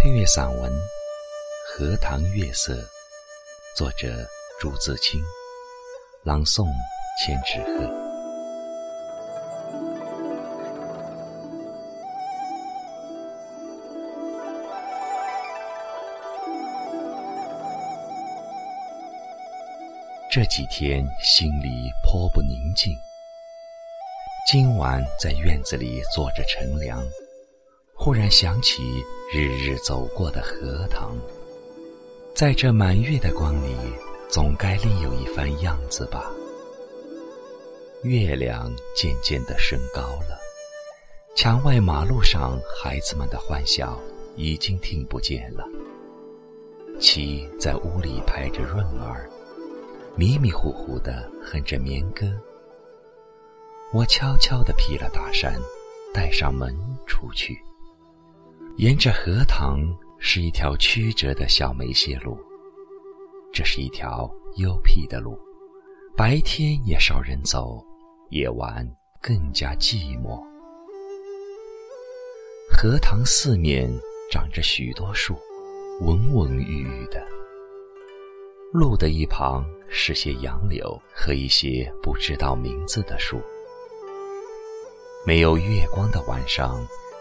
配乐散文《荷塘月色》，作者朱自清，朗诵千纸鹤。这几天心里颇不宁静。今晚在院子里坐着乘凉。忽然想起日日走过的荷塘，在这满月的光里，总该另有一番样子吧。月亮渐渐的升高了，墙外马路上孩子们的欢笑已经听不见了。七在屋里拍着闰儿，迷迷糊糊的哼着眠歌。我悄悄地披了大衫，带上门出去。沿着荷塘是一条曲折的小梅泄路，这是一条幽僻的路，白天也少人走，夜晚更加寂寞。荷塘四面长着许多树，蓊蓊郁郁的。路的一旁是些杨柳和一些不知道名字的树。没有月光的晚上。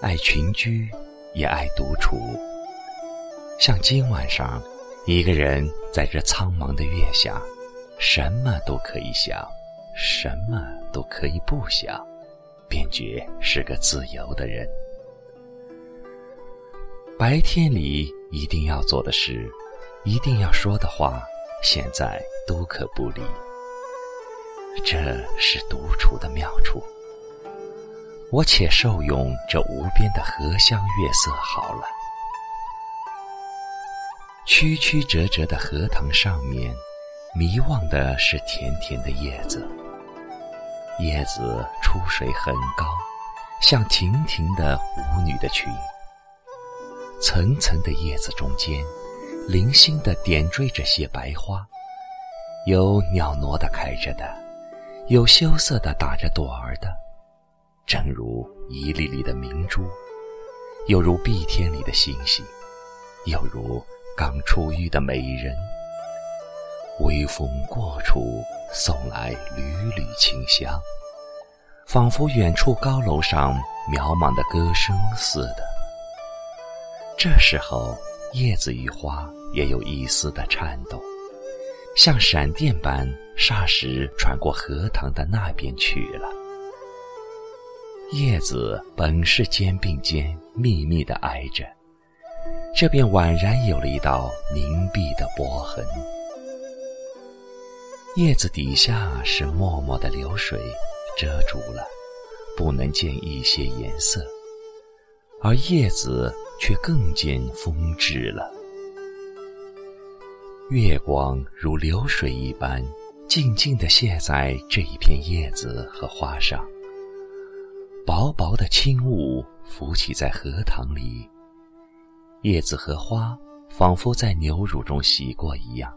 爱群居，也爱独处。像今晚上，一个人在这苍茫的月下，什么都可以想，什么都可以不想，便觉是个自由的人。白天里一定要做的事，一定要说的话，现在都可不理。这是独处的妙处。我且受用这无边的荷香月色好了。曲曲折折的荷塘上面，迷望的是甜甜的叶子。叶子出水很高，像亭亭的舞女的裙。层层的叶子中间，零星的点缀着些白花，有袅娜的开着的，有羞涩的打着朵儿的。正如一粒粒的明珠，又如碧天里的星星，又如刚出浴的美人。微风过处，送来缕缕清香，仿佛远处高楼上渺茫的歌声似的。这时候，叶子与花也有一丝的颤动，像闪电般，霎时传过荷塘的那边去了。叶子本是肩并肩密密的挨着，这便宛然有了一道凝碧的波痕。叶子底下是脉脉的流水，遮住了，不能见一些颜色；而叶子却更见风致了。月光如流水一般，静静地泻在这一片叶子和花上。薄薄的轻雾浮起在荷塘里，叶子和花仿佛在牛乳中洗过一样，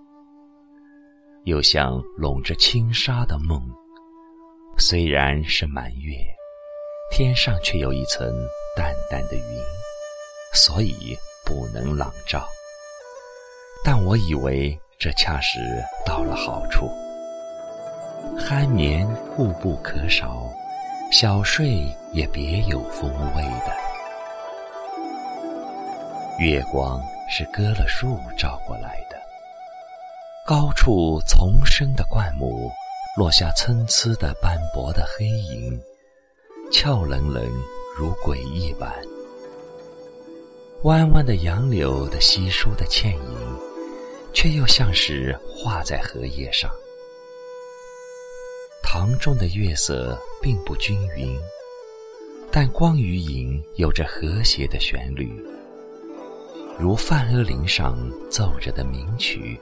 又像笼着轻纱的梦。虽然是满月，天上却有一层淡淡的云，所以不能朗照。但我以为这恰是到了好处，酣眠固不可少。小睡也别有风味的。月光是割了树照过来的，高处丛生的灌木落下参差的斑驳的黑影，俏冷冷如鬼一般。弯弯的杨柳的稀疏的倩影，却又像是画在荷叶上。塘中的月色并不均匀，但光与影有着和谐的旋律。如梵阿林上奏着的名曲。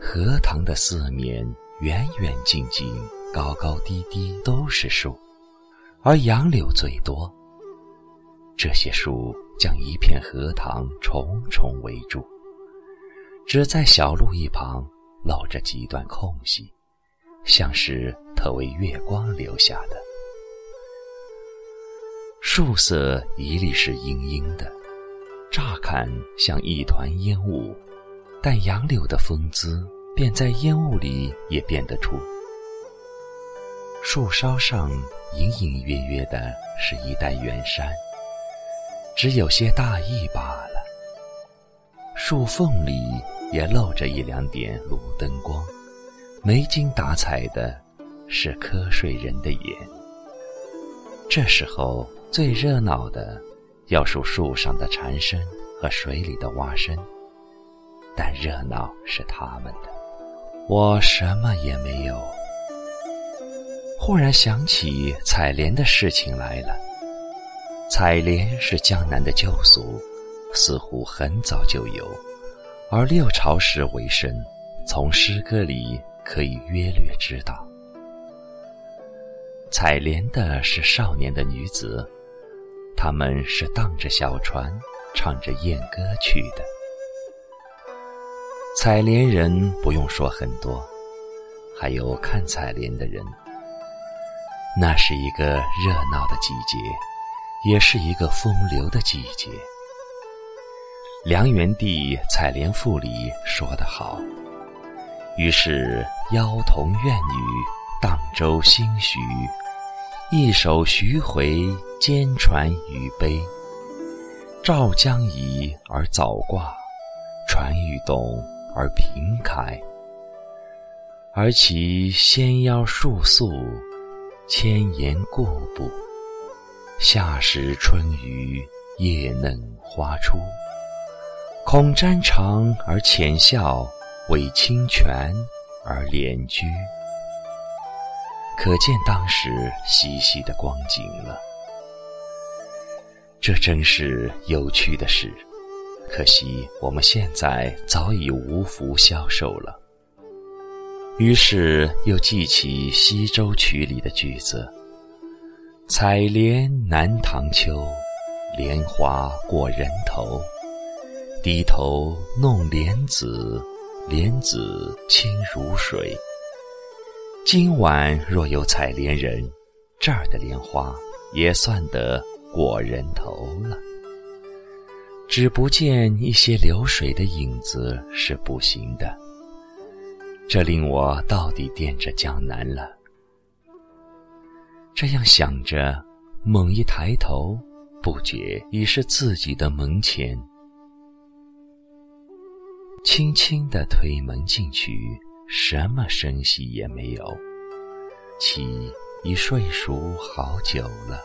荷塘的四面，远远近近，高高低低，都是树，而杨柳最多。这些树将一片荷塘重重围住，只在小路一旁露着几段空隙，像是特为月光留下的。树色一律是阴阴的，乍看像一团烟雾，但杨柳的风姿便在烟雾里也辨得出。树梢上隐隐约约的是一带远山。只有些大意罢了。树缝里也露着一两点路灯光，没精打采的，是瞌睡人的眼。这时候最热闹的，要数树上的蝉声和水里的蛙声，但热闹是他们的，我什么也没有。忽然想起采莲的事情来了。采莲是江南的旧俗，似乎很早就有，而六朝时为生，从诗歌里可以约略知道。采莲的是少年的女子，他们是荡着小船，唱着艳歌去的。采莲人不用说很多，还有看采莲的人。那是一个热闹的季节。也是一个风流的季节。梁元帝《采莲赋》里说得好：“于是妖童怨女荡舟兴徐，一首徐回兼传于悲。照将移而早挂，船欲动而平开。而其纤腰束素，千言过步。”夏时春雨，叶嫩花初。恐沾裳而浅笑，为清泉而敛居。可见当时嬉戏的光景了。这真是有趣的事，可惜我们现在早已无福消受了。于是又记起《西洲曲》里的句子。采莲南塘秋，莲花过人头。低头弄莲子，莲子清如水。今晚若有采莲人，这儿的莲花也算得过人头了。只不见一些流水的影子是不行的，这令我到底惦着江南了。这样想着，猛一抬头，不觉已是自己的门前。轻轻的推门进去，什么声息也没有，妻已睡熟好久了。